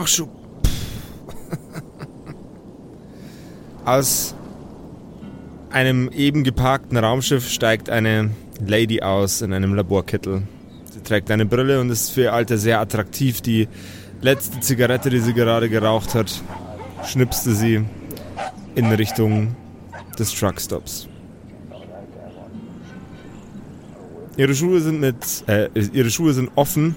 Nachschub. Aus einem eben geparkten Raumschiff steigt eine Lady aus in einem Laborkittel. Sie trägt eine Brille und ist für ihr Alter sehr attraktiv. Die letzte Zigarette, die sie gerade geraucht hat, schnipste sie in Richtung des Truckstops. Ihre Schuhe sind mit, äh, ihre Schuhe sind offen,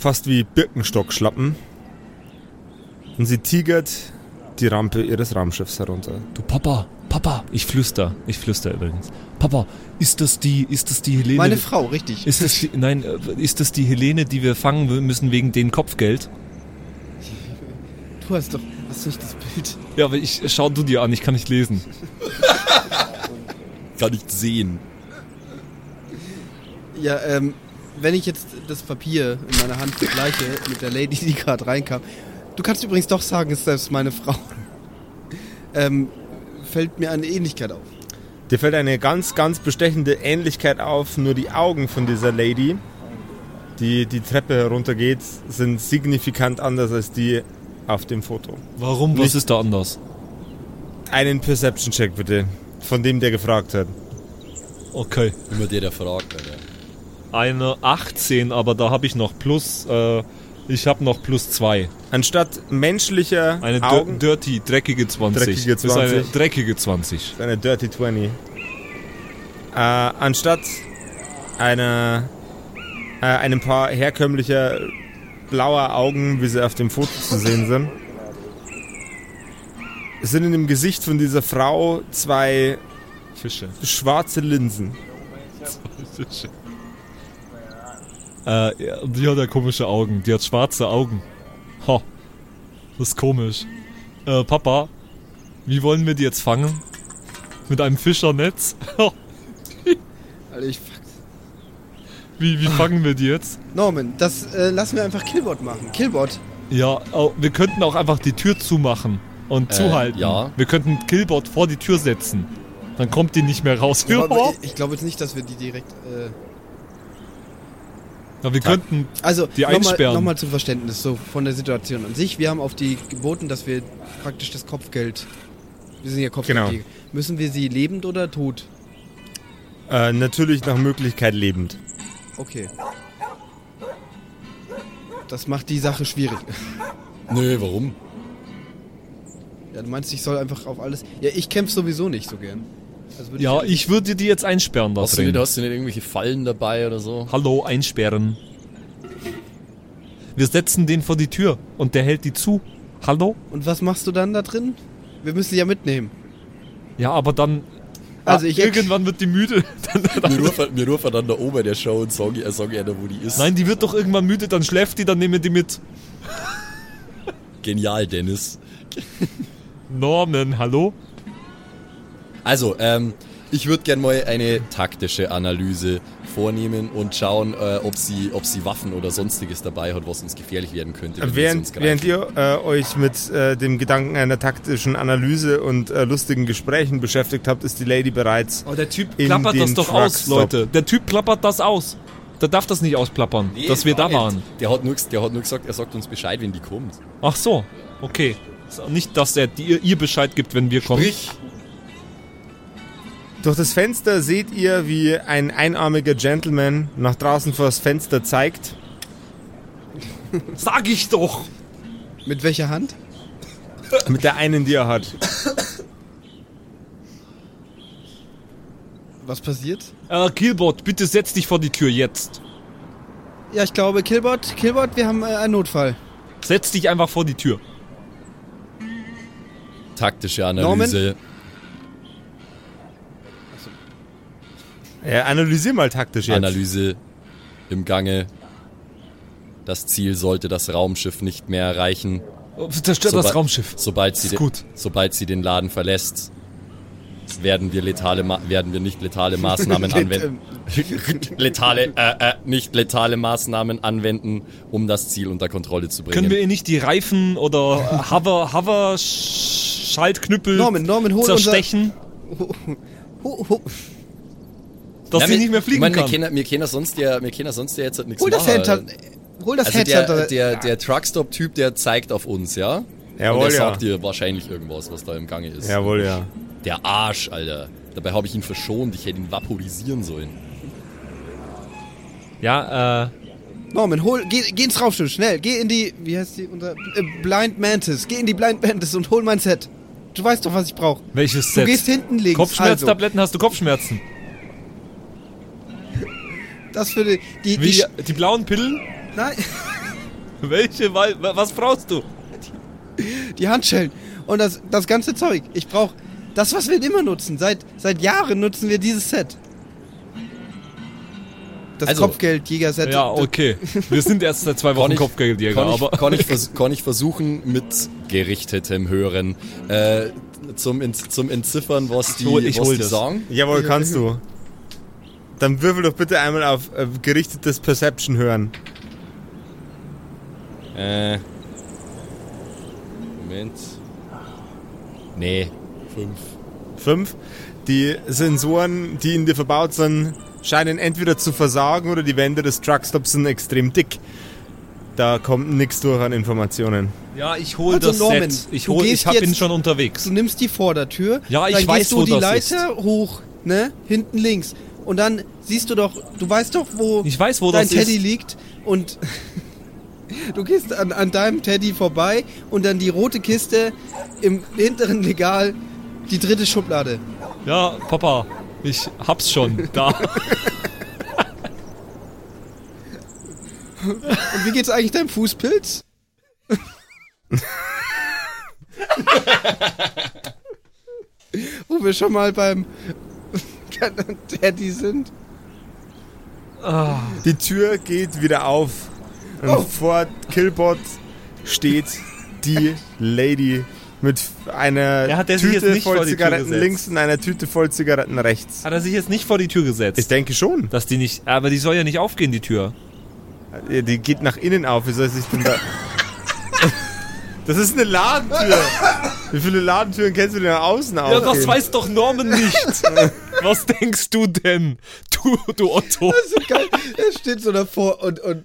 fast wie Birkenstockschlappen. Und sie tigert die Rampe ihres Raumschiffs herunter. Du Papa, Papa, ich flüster, ich flüster übrigens. Papa, ist das die, ist das die Helene? Meine Frau, richtig. Ist das die, nein, äh, ist das die Helene, die wir fangen müssen wegen den Kopfgeld? Du hast doch, hast du nicht das Bild? Ja, aber ich schau du dir an, ich kann nicht lesen. Kann nicht sehen. Ja, ähm, wenn ich jetzt das Papier in meiner Hand vergleiche mit der Lady, die gerade reinkam. Du kannst übrigens doch sagen, ist selbst meine Frau. Ähm, fällt mir eine Ähnlichkeit auf. Dir fällt eine ganz, ganz bestechende Ähnlichkeit auf. Nur die Augen von dieser Lady, die die Treppe heruntergeht, sind signifikant anders als die auf dem Foto. Warum? Was Nicht- ist da anders? Einen Perception-Check bitte. Von dem, der gefragt hat. Okay. Immer der, der fragt, Alter. Eine 18, aber da habe ich noch plus, äh, ich habe noch plus 2. Anstatt menschlicher Eine Augen, dir- dirty, dreckige 20. Dreckige Das ist eine 20. dreckige 20. eine Dirty 20. Äh, anstatt einer, äh, einem paar herkömmlicher blauer Augen, wie sie auf dem Foto zu sehen sind, sind in dem Gesicht von dieser Frau zwei Fische. schwarze Linsen. Fische. Äh, die hat ja komische Augen. Die hat schwarze Augen. Ha. Das ist komisch. Äh, Papa, wie wollen wir die jetzt fangen? Mit einem Fischernetz? Alter, ich fuck. wie, wie fangen wir die jetzt? Norman, das äh, lassen wir einfach Killbot machen. Killbot. Ja, au- wir könnten auch einfach die Tür zumachen und Äh, zuhalten. ja. Wir könnten Killbot vor die Tür setzen. Dann kommt die nicht mehr raus. Ja, ich, ich glaube jetzt nicht, dass wir die direkt. Äh, Ja, wir könnten. also Die nochmal einsperren. noch mal zum Verständnis so von der Situation an sich. Wir haben auf die geboten, dass wir praktisch das Kopfgeld. Wir sind ja Kopfgeldjäger. Genau. Müssen wir sie lebend oder tot? Äh, natürlich nach Möglichkeit lebend. Okay. Das macht die Sache schwierig. Nö, warum? Ja, du meinst, ich soll einfach auf alles. Ja, ich kämpfe sowieso nicht so gern. Also würde Ja, ich würde die jetzt einsperren da Hast du, nicht, drin. hast du nicht irgendwelche Fallen dabei oder so? Hallo, einsperren. Wir setzen den vor die Tür und der hält die zu. Hallo? Und was machst du dann da drin? Wir müssen sie ja mitnehmen. Ja, aber dann. Also ah, ich- irgendwann wird die müde. Wir rufen, wir rufen dann da oben der Show und sagen, äh, sagen einer, wo die ist. nein, die wird doch irgendwann müde, dann schläft die, dann nehmen wir die mit. Genial, Dennis. Norman, hallo? Also, ähm, ich würde gern mal eine taktische Analyse vornehmen und schauen, äh, ob, sie, ob sie Waffen oder sonstiges dabei hat, was uns gefährlich werden könnte. wenn wir sie uns Während, während ihr äh, euch mit äh, dem Gedanken einer taktischen Analyse und äh, lustigen Gesprächen beschäftigt habt, ist die Lady bereits Oh, der Typ In klappert den das doch aus. Leute. Der Typ klappert das aus. Der darf das nicht ausplappern, Nee, dass wir da waren. nicht. Der hat, nur, der hat nur gesagt, er sagt uns Bescheid, wenn die kommt. Ach so, okay. Nicht, dass er dir, ihr Bescheid gibt, wenn wir kommen. Sprich, Durch das Fenster seht ihr, wie ein einarmiger Gentleman nach draußen vor das Fenster zeigt. Sag ich doch! Mit welcher Hand? Mit der einen, die er hat. Was passiert? Äh, Killbot, bitte setz dich vor die Tür jetzt. Ja, ich glaube, Killbot, Killbot, wir haben äh, einen Notfall. Setz dich einfach vor die Tür. taktische Analyse. Ja, analysier mal taktisch jetzt. Analyse im Gange. Das Ziel sollte das Raumschiff nicht mehr erreichen. Oh, Zerstört Soba- das Raumschiff. Sobald sie, gut. sobald sie den Laden verlässt, werden wir letale, Ma werden wir nicht letale Maßnahmen anwenden. letale, äh, äh, nicht letale Maßnahmen anwenden, um das Ziel unter Kontrolle zu bringen. Können wir ihr nicht die Reifen oder Hover, Hover Sch- Schaltknüppel Norman, Norman, hol zerstechen, Ho, ho. Dass sie nicht mehr fliegen ich meine, kann? Wir kennen, wir sonst ja, wir kennen sonst ja jetzt halt nichts Hol das machen. Handheld. hol das Also Headset. der, der, der Truckstop-Typ, der zeigt auf uns, ja? Und Jawohl, der ja. sagt dir wahrscheinlich irgendwas, was da im Gange ist. Jawohl, ja. Der Arsch, Alter. Dabei habe ich ihn verschont, ich hätte ihn vaporisieren sollen. Ja, äh, Norman, hol, geh, geh ins Raumschiff, schnell. Geh in die, wie heißt die, unter, äh, Blind Mantis. Geh in die Blind Mantis und hol mein Set. Du weißt doch, was ich brauche. welches Du Set? gehst hinten links. Kopfschmerztabletten, hast du Kopfschmerzen? Das für die, die, die, Wie, die blauen Pillen? nein, Welche? Was brauchst du? die Handschellen und das, das ganze Zeug. Ich brauche das, was wir immer nutzen. Seit, seit Jahren nutzen wir dieses Set. Das Also- Kopfgeldjäger-Set. Ja, okay. Wir sind erst seit zwei Wochen Kopfgeldjäger, Kann ich, aber. kann, ich vers kann ich versuchen, mit gerichtetem Hören äh, zum, Ent zum Entziffern, was die, hol- ich was hol die das. sagen? Jawohl, kannst du. Dann würfel doch bitte einmal auf äh, gerichtetes Perception hören. Äh. Moment. Nee. Fünf. Fünf. Die Sensoren, die in dir verbaut sind, scheinen entweder zu versagen oder die Wände des Truckstops sind extrem dick. Da kommt nichts durch an Informationen. Ja, ich hol Also, das Norman, Set. Ich hol, ich hab ihn jetzt- schon unterwegs. Du nimmst die Vordertür. Ja, ich dann weiß, gehst du wo die das Leiter hoch, ne? Hinten links. Und dann siehst du doch, du weißt doch, wo, Ich weiß, wo dein Teddy ist. liegt. Und du gehst an, an deinem Teddy vorbei und dann die rote Kiste im hinteren Regal, die dritte Schublade. Ja, Papa, ich hab's schon. Da. Und wie geht's eigentlich deinem Fußpilz? Wo wir schon mal beim Teddy sind. Die Tür geht wieder auf. Und Oh. vor Killbot steht die Lady mit einer Ja, Tüte voll Zigaretten links und einer Tüte voll Zigaretten rechts. Hat er sich jetzt nicht vor die Tür gesetzt? Ich denke schon. dass die nicht. Aber die soll ja nicht aufgehen, die Tür. Die geht nach innen auf. Wie soll sich denn da... Das ist eine Ladentür. Wie viele Ladentüren kennst du denn außen Ja, aufgehen? das weiß doch Norman nicht. Was denkst du denn? Du, du Otto. Das ist geil. Er steht so davor und, und,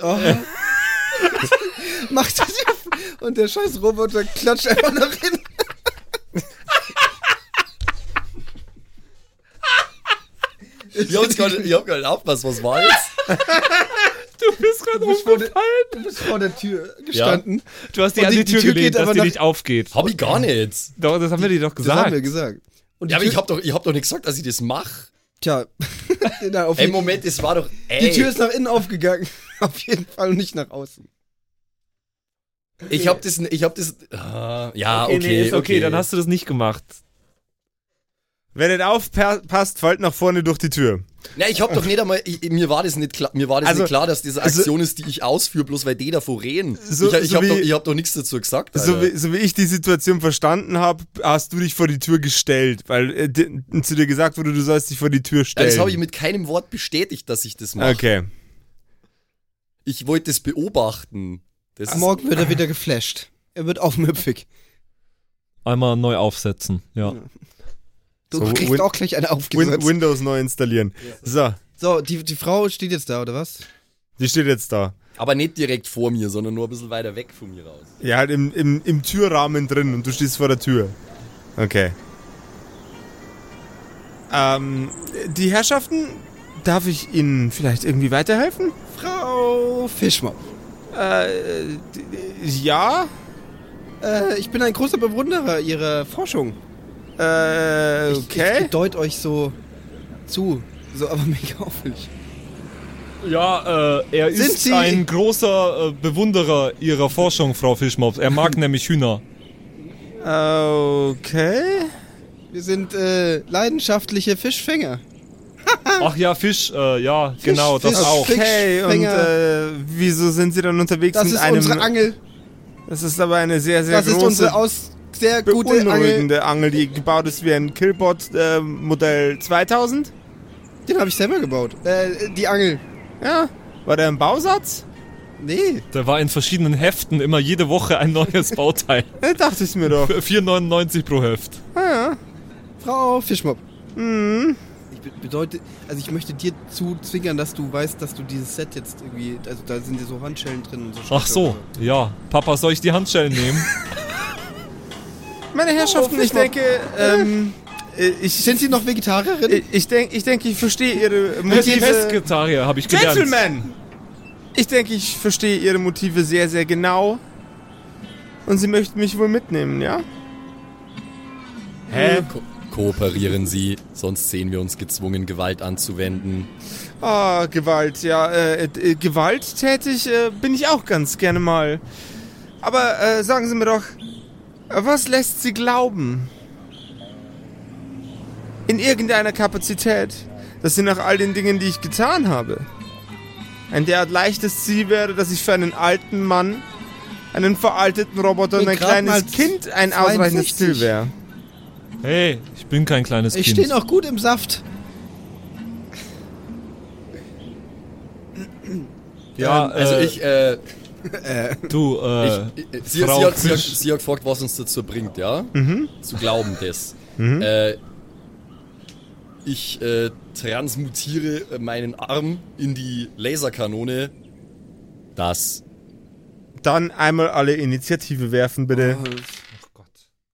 oh. macht das und der scheiß Roboter klatscht einfach nach hinten. Ich hab, gar nicht, ich hab gar nicht aufgepasst, was war jetzt? Du bist gerade umgefallen. du bist vor der Tür gestanden. Du hast die die, die- Tür, Tür gelegt, geht dass aber die nicht aufgeht. Hab ich gar nicht. Doch, das haben wir dir doch Das haben wir gesagt. gesagt. Und Ja, aber Tür, ich hab doch, ich hab doch nicht gesagt, dass ich das mache. Tja, na, auf Ey, jeden- Moment, es war doch. Ey, die Tür ist nach innen aufgegangen. Auf jeden Fall und nicht nach außen. ich hab das, ich hab das. Ah, ja, okay, nee, ist okay, okay. dann hast du das nicht gemacht. Wer nicht aufpasst, fällt nach vorne durch die Tür. Na, ich hab doch nicht einmal, ich, mir war das nicht klar, mir war das Also- nicht klar, dass diese also- Aktion ist, die ich ausführe, bloß weil die davor reden. So- ich ich, so hab wie- doch, ich hab doch nichts dazu gesagt. So wie, so wie ich die Situation verstanden habe, hast du dich vor die Tür gestellt, weil äh, zu dir gesagt wurde, du sollst dich vor die Tür Ja, stellen. das habe ich mit keinem Wort bestätigt, dass ich das mache. Okay. Ich wollte das beobachten. Das Morgen wird er wieder geflasht. Er wird aufmüpfig. Einmal neu aufsetzen, ja. Du So, kriegst Win- auch gleich eine Win aufgesetzt. Windows neu installieren. So, So, die, die Frau steht jetzt da, oder was? die steht jetzt da. aber nicht direkt vor mir, sondern nur ein bisschen weiter weg von mir raus. Ja, halt im, im, im Türrahmen drin und du stehst vor der Tür. Okay. Ähm, die Herrschaften, darf ich Ihnen vielleicht irgendwie weiterhelfen? Frau Fischmopp. Äh, ja? Äh, ich bin ein großer Bewunderer Ihrer Forschung. Äh, Ich, okay. ich deut euch so zu. So, aber mega auffällig. Ja, äh, er Sind ist Sie- ein großer äh, Bewunderer ihrer Forschung, Frau Fischmops. Er mag nämlich Hühner. Okay. Wir sind äh, leidenschaftliche Fischfänger. Ach ja, Fisch, äh, ja, genau, das Fisch, auch. Fisch. Okay, und Fischfänger. äh, wieso sind Sie dann unterwegs Das mit ist einem... unsere Angel. Das ist aber eine sehr, sehr Das ist große, unsere aus sehr gute Angel. beunruhigende Angel. die gebaut ist wie ein Killbot äh, Modell 2000. Den habe ich selber gebaut. Äh, die Angel. Ja. War der ein Bausatz? Nee. Der war in verschiedenen Heften immer jede Woche ein neues Bauteil. Da dachte ich mir doch. Für 4,99 pro Heft. Ah, ja. Frau Fischmopp. Mhm. Ich be- bedeutet, also ich möchte dir zuzwingern, dass du weißt, dass du dieses Set jetzt irgendwie, also da sind ja so Handschellen drin und so. Ach so, ja. Papa, soll ich die Handschellen nehmen? Meine Herrschaften, ich denke, ähm, äh, ich, Sind Sie noch Vegetarierin? ich, ich denke, ich, denke, ich verstehe Ihre Motive. Vegetarier, habe ich gelernt. Gentlemen! Ich denke, ich verstehe Ihre Motive sehr, sehr genau. Und Sie möchten mich wohl mitnehmen, ja? Hä? Ko kooperieren Sie, sonst sehen wir uns gezwungen, Gewalt anzuwenden. Ah, Gewalt, ja. Äh, äh, gewalttätig äh, bin ich auch ganz gerne mal. Aber äh, sagen Sie mir doch, äh, was lässt Sie glauben? In irgendeiner Kapazität, dass Sie nach all den Dingen, die ich getan habe, ein derart leichtes Ziel wäre, dass ich für einen alten Mann, einen veralteten Roboter und ein kleines Kind ein ausreichendes 62. Ziel wäre. Hey, ich bin kein kleines Ich Kind. stehe noch gut im Saft. ja, Also äh, ich, äh, du, äh, ich, ich sie, Frau sie, hat, sie, hat, sie hat gefragt, was uns dazu bringt, ja? Mhm. Zu glauben das. Äh, ich äh, transmutiere meinen Arm in die Laserkanone. Das. Dann einmal alle Initiative werfen, bitte.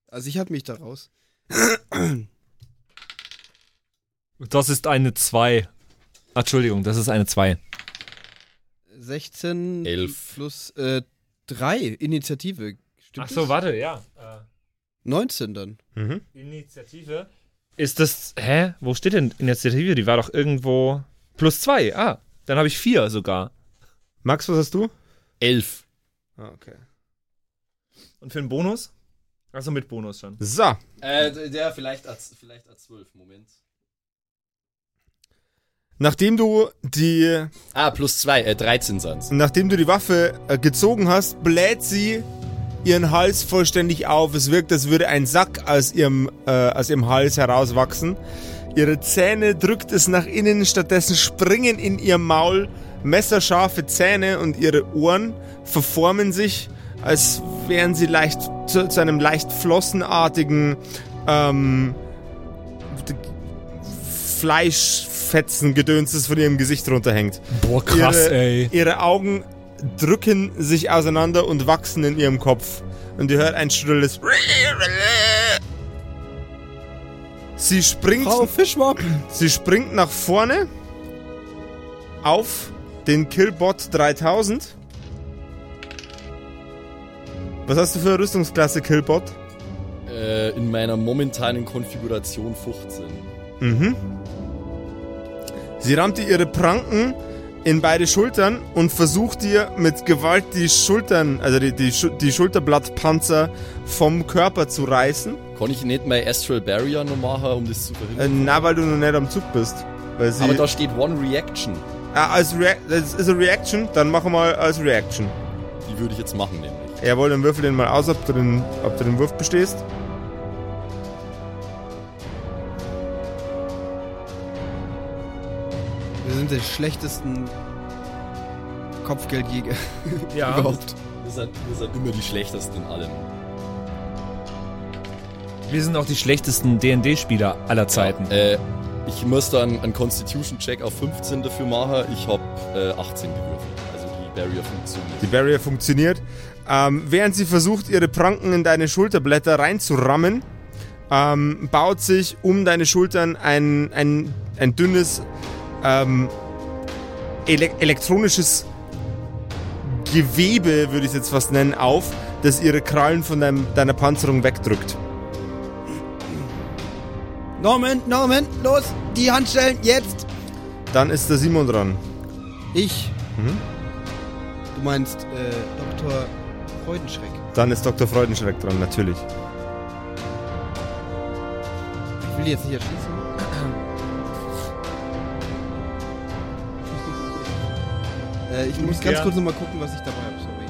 Also ich halte mich da raus. das ist eine 2. Entschuldigung, das ist eine 2. 16 Elf. plus äh, 3 Initiative. Stimmt das? warte, ja. 19 dann. Mhm. Initiative. Ist das, hä? Wo steht denn Initiative? Die war doch irgendwo plus 2. Ah, dann habe ich 4 sogar. Max, was hast du? Elf. Ah, okay. Und für einen Bonus? Also mit Bonus schon. So, Äh, der vielleicht als, vielleicht als 12, Moment. Nachdem du die Ah, plus 2, äh, 13 sind's. Nachdem du die Waffe äh, gezogen hast, bläht sie ihren Hals vollständig auf. Es wirkt, als würde ein Sack aus ihrem, äh, aus ihrem Hals herauswachsen. Ihre Zähne drückt es nach innen, stattdessen springen in ihr Maul messerscharfe Zähne und ihre Ohren verformen sich, als wären sie leicht zu, zu einem leicht flossenartigen ähm, Fleischfetzen-Gedöns, das von ihrem Gesicht runterhängt. Boah, krass, ihre, ey. Ihre Augen drücken sich auseinander und wachsen in ihrem Kopf. Und ihr hört ein schrilles. Sie springt, Frau Fischwop. sie springt nach vorne auf den Killbot 3000. Was hast du für eine Rüstungsklasse Killbot? Äh, in meiner momentanen Konfiguration 15. Mhm. Sie rammt dir ihre Pranken in beide Schultern und versucht dir mit Gewalt die Schultern, also die, die, die Schulterblattpanzer vom Körper zu reißen. Kann ich nicht mein Astral Barrier noch machen, um das zu Äh, verhindern? na, weil du noch nicht am Zug bist. Aber da steht One Reaction. ah, als Rea das ist eine Reaction, dann machen wir mal als Reaction. Die würde ich jetzt machen, nämlich. Jawohl, dann würfel den mal aus, ob du den, ob du den Wurf bestehst. Die schlechtesten Kopfgeldjäger Ja. überhaupt. Wir sind, wir sind immer die schlechtesten in allem. Wir sind auch die schlechtesten D&D-Spieler aller Zeiten. Äh, ich muss dann einen Constitution-Check auf 15 dafür machen. Ich habe äh, 18 gewürfelt. Also die Barrier funktioniert. Die Barrier funktioniert. Ähm, während sie versucht, ihre Pranken in deine Schulterblätter reinzurammen, ähm, baut sich um deine Schultern ein, ein, ein dünnes ähm, ele elektronisches Gewebe, würde ich es jetzt fast nennen, auf, das ihre Krallen von deinem, deiner Panzerung wegdrückt. Norman, Norman, los, die Handschellen, jetzt! Dann ist der Simon dran. Ich. Mhm. Du meinst äh, Dr. Freudenschreck. Dann ist Dr. Freudenschreck dran, natürlich. Ich will die jetzt nicht erschießen. Äh, ich muss ganz Ja. kurz nochmal gucken, was ich dabei habe, sorry.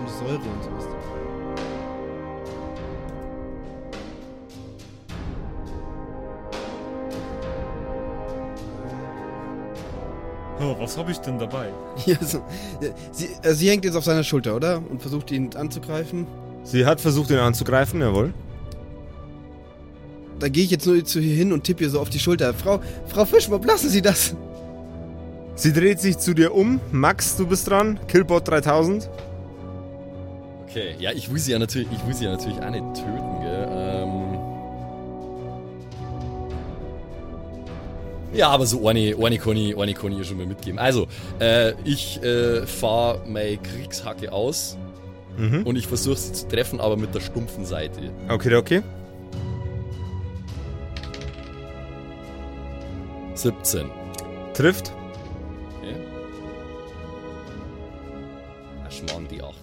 Und Säure und sowas. Oh, was habe ich denn dabei? Ja, so. Ja, Sie, äh, sie hängt jetzt auf seiner Schulter, oder? Und versucht ihn anzugreifen. Sie hat versucht, ihn anzugreifen, jawohl. Da gehe ich jetzt nur zu ihr hin und tippe ihr so auf die Schulter. Frau, Frau Fischmob, lassen Sie das. Sie dreht sich zu dir um. Max, du bist dran. Killbot 3000. Okay, ja, ich will sie ja natürlich, ich will sie ja natürlich auch nicht töten, gell. Ähm ja, aber so eine, eine kann ich, eine kann ich ihr schon mal mitgeben. Also, äh, ich äh, fahre meine Kriegshacke aus Mhm. und ich versuche sie zu treffen, aber mit der stumpfen Seite. Okay, okay. 17. Trifft. Okay. Ja, Schmarrn, die 8.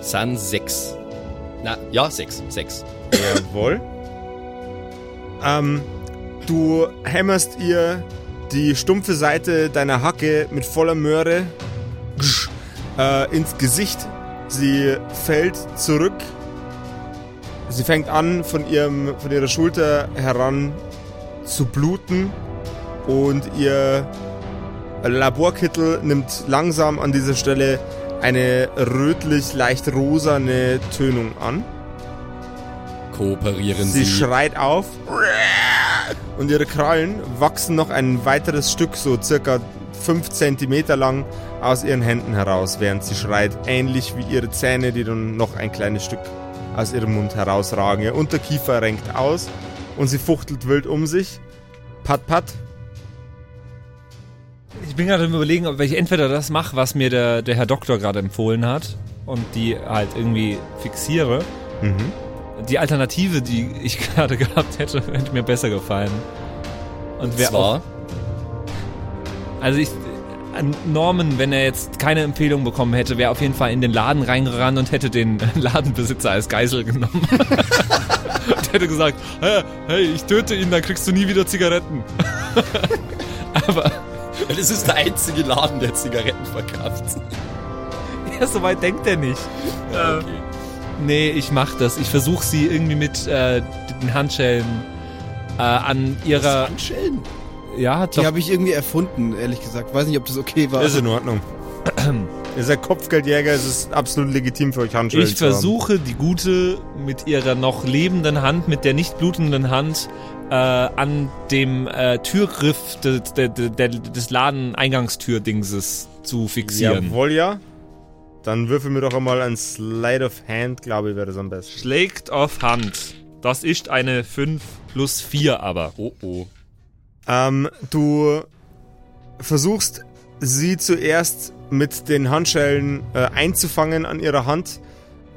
Sind 6. Na, ja, 6. 6. Jawohl. Ähm, du hämmerst ihr die stumpfe Seite deiner Hacke mit voller Möhre äh, ins Gesicht. Sie fällt zurück. Sie fängt an, von, ihrem, von ihrer Schulter heran zu bluten und ihr Laborkittel nimmt langsam an dieser Stelle eine rötlich, leicht rosane Tönung an. Kooperieren Sie Sie. schreit auf und ihre Krallen wachsen noch ein weiteres Stück, so circa 5 cm lang, aus ihren Händen heraus, während sie schreit, ähnlich wie ihre Zähne, die dann noch ein kleines Stück aus ihrem Mund herausragen. Ihr Unterkiefer renkt aus und sie fuchtelt wild um sich. Pat, pat. Ich bin gerade im Überlegen, ob ich entweder das mache, was mir der, der Herr Doktor gerade empfohlen hat und die halt irgendwie fixiere. Mhm. Die Alternative, die ich gerade gehabt hätte, hätte mir besser gefallen. Und wäre auch. Also ich. An Norman, wenn er jetzt keine Empfehlung bekommen hätte, wäre auf jeden Fall in den Laden reingerannt und hätte den Ladenbesitzer als Geisel genommen. und hätte gesagt, hey, ich töte ihn, dann kriegst du nie wieder Zigaretten. Aber das ist der einzige Laden, der Zigaretten verkauft. ja, so weit denkt er nicht. Ja, okay. Nee, ich mach das. Ich versuche sie irgendwie mit äh, den Handschellen äh, an ihrer. Handschellen? Ja, Die doch. habe ich irgendwie erfunden, ehrlich gesagt. Weiß nicht, ob das okay war. Ist in Ordnung. Ihr seid Kopfgeldjäger, es ist absolut legitim für euch Handschellen Ich zu haben. versuche die Gute mit ihrer noch lebenden Hand, mit der nicht blutenden Hand, äh, an dem äh, Türgriff de, de, de, de, des Ladeneingangstür-Dingses zu fixieren. Jawohl, ja. Dann würfel mir doch einmal ein Slide of Hand, glaube ich, wäre das am besten. Schlägt auf Hand. Das ist eine 5 plus 4 aber. Oh oh. Ähm, du versuchst sie zuerst mit den Handschellen äh, einzufangen an ihrer Hand,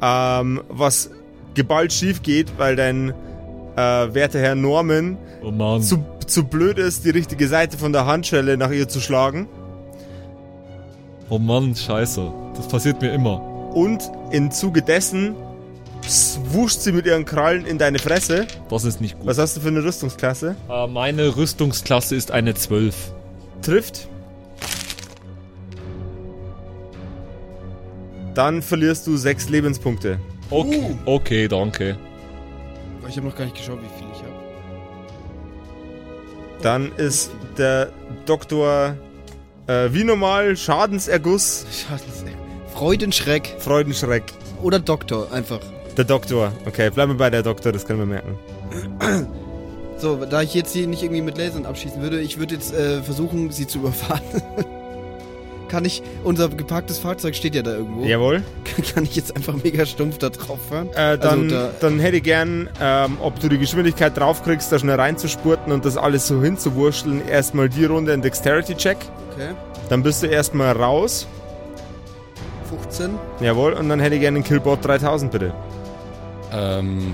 ähm, was geballt schief geht, weil dein äh, werter Herr Norman Oh zu, zu blöd ist, die richtige Seite von der Handschelle nach ihr zu schlagen. Oh Mann, scheiße. Das passiert mir immer. Und im Zuge dessen wuscht sie mit ihren Krallen in deine Fresse. Das ist nicht gut. Was hast du für eine Rüstungsklasse? Äh, meine Rüstungsklasse ist eine 12. Trifft. Dann verlierst du sechs Lebenspunkte. Okay, okay danke. Ich habe noch gar nicht geschaut, wie viel ich habe. Dann ist der Doktor äh, wie normal Schadenserguss, Freudenschreck Freudenschreck. oder Doktor, einfach. Der Doktor. Okay, bleiben wir bei der Doktor, das können wir merken. So, da ich jetzt hier nicht irgendwie mit Lasern abschießen würde, ich würde jetzt äh, versuchen, sie zu überfahren. Kann ich, unser geparktes Fahrzeug steht ja da irgendwo. Jawohl. Kann ich jetzt einfach mega stumpf da drauf fahren? Äh, dann, Also da- dann hätte ich gern, ähm, ob du die Geschwindigkeit draufkriegst, da schnell reinzuspurten und das alles so hinzuwurschteln. Erstmal die Runde ein Dexterity-Check. Okay. Dann bist du erstmal raus. 15 Jawohl. Und dann hätte ich gerne einen Killbot 3000, bitte. Ähm. Nee.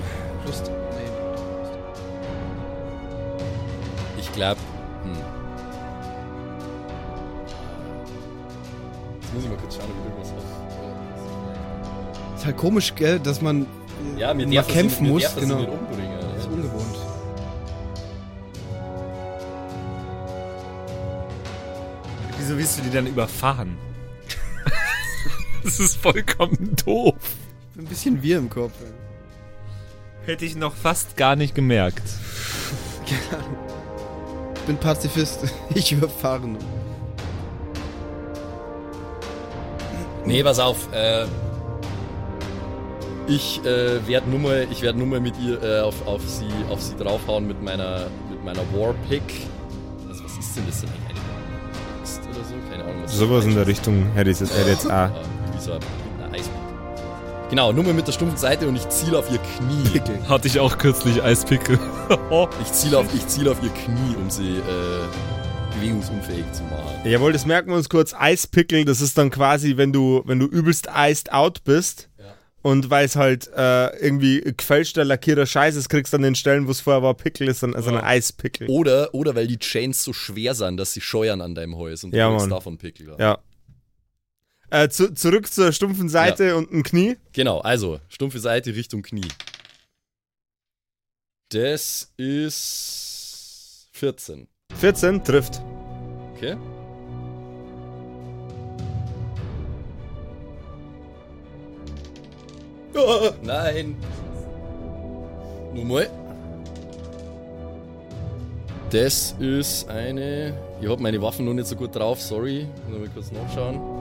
ich glaube. Hm. Jetzt muss ich mal kurz schauen, ob ich irgendwas habe. Ist halt komisch, gell, dass man Ja, mir mal kämpfen mir muss. darf das Genau. Das ist ungewohnt. Wieso willst du die dann überfahren? das ist vollkommen doof. Ein bisschen wir im Kopf. Hätte ich noch fast gar nicht gemerkt. Keine Ahnung. bin Pazifist. Ich überfahre nur. Nee, pass auf. Äh, ich äh, werde nur mal, ich werde nur mal mit ihr äh, auf, auf sie, auf sie draufhauen mit meiner, mit meiner Warpick. Also, was ist denn das denn eigentlich? Eine Axt oder so? Keine Ahnung. Was Sowas in der Richtung hätte ich jetzt, hätte jetzt auch. Ah, wie so ein eine Eispick. Genau, nur mal mit der stumpfen Seite und ich ziele auf ihr Knie. Hatte ich auch kürzlich Eispickel. Ich ziele auf, ich ziele auf ihr Knie, um sie äh, bewegungsunfähig zu machen. Jawohl, das merken wir uns kurz. Eispickel, das ist dann quasi, wenn du, wenn du übelst iced out bist. Und weil es halt äh, irgendwie gefälschter, lackierter Scheiß ist, kriegst du an den Stellen, wo es vorher war, Pickel ist, dann also ein Eispickel. Oder, oder weil die Chains so schwer sind, dass sie scheuern an deinem Häus und du Ja, kriegst davon Pickel. Ja. Ja. Äh, zu, zurück zur stumpfen Seite und ein Knie. Genau, also, stumpfe Seite Richtung Knie. Das ist 14. 14 trifft. Okay. Oh, nein. Nur mal. Das ist eine. Ich hab meine Waffen noch nicht so gut drauf, sorry. Muss mal kurz nachschauen.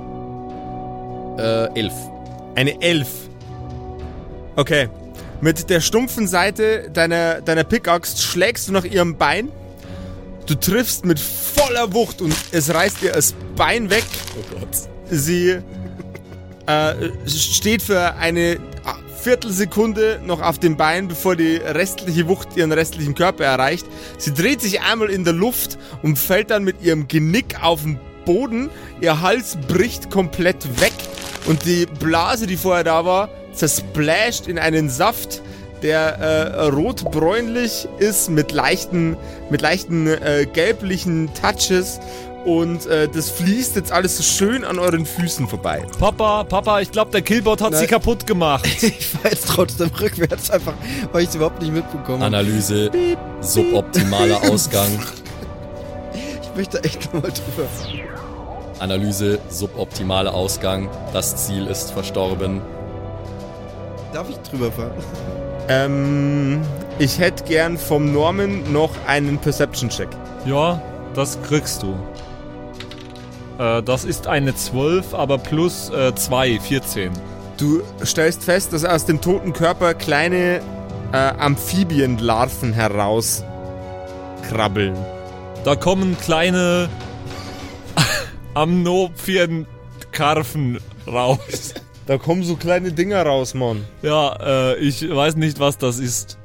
Äh, 11. Eine 11. Okay. Mit der stumpfen Seite deiner, deiner Pickaxe schlägst du nach ihrem Bein. Du triffst mit voller Wucht und es reißt ihr das Bein weg. Oh Gott. Sie äh, steht für eine Viertelsekunde noch auf dem Bein, bevor die restliche Wucht ihren restlichen Körper erreicht. Sie dreht sich einmal in der Luft und fällt dann mit ihrem Genick auf den Boden. Ihr Hals bricht komplett weg und die Blase, die vorher da war, zersplasht in einen Saft, der äh, rotbräunlich ist mit leichten, mit leichten äh, gelblichen Touches und äh, das fließt jetzt alles so schön an euren Füßen vorbei. Papa, Papa, ich glaube, der Killbot hat Nein. sie kaputt gemacht. Ich fahr jetzt trotzdem rückwärts, einfach weil ich es überhaupt nicht mitbekommen habe. Analyse. Suboptimaler Ausgang. Ich möchte echt nochmal drüber. Analyse. Suboptimaler Ausgang. Das Ziel ist verstorben. Darf ich drüber fahren? Ähm, ich hätte gern vom Norman noch einen Perception-Check. ja, das kriegst du. Äh, das ist eine 12, aber plus äh, 2, 14. Du stellst fest, dass aus dem toten Körper kleine äh, Amphibienlarven herauskrabbeln. Da kommen kleine Amnophienkarfen raus. Da kommen so kleine Dinger raus, Mann. Ja, äh, ich weiß nicht, was das ist.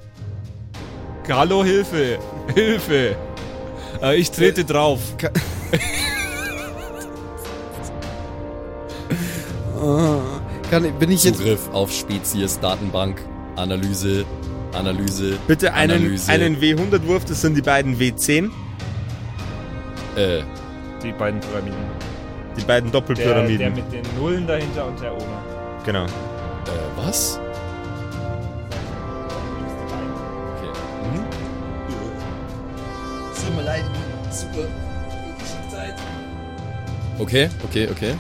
Hallo, Hilfe! Hilfe! Äh, ich trete drauf. Ah, kann, ich- bin ich jetzt. Zugriff auf Spezies Datenbank. Analyse. Analyse. Bitte einen, Analyse. einen W100-Wurf, das sind die beiden W10, Äh, Die beiden Pyramiden. Die beiden Der, Doppelpyramiden. der mit den Nullen dahinter und der ohne. genau. äh, was? Okay. Mhm. Tut mir leid. Super. Okay, okay, okay.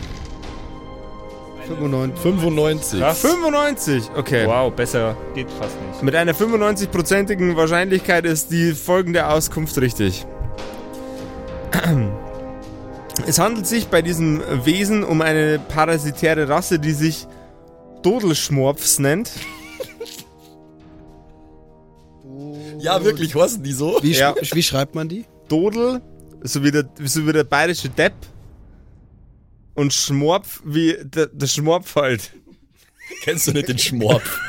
95. 95. Krass. 95, okay. Wow, besser geht fast nicht. Mit einer 95-prozentigen Wahrscheinlichkeit ist die folgende Auskunft richtig. Es handelt sich bei diesem Wesen um eine parasitäre Rasse, die sich Dodelschmorfs nennt. Ja, wirklich, heißen die so? Wie, Ja. sch wie schreibt man die? Dodel, so wie der, so wie der bayerische Depp. Und Schmorpf wie der, der Schmorpf halt. Kennst du nicht den Schmorpf?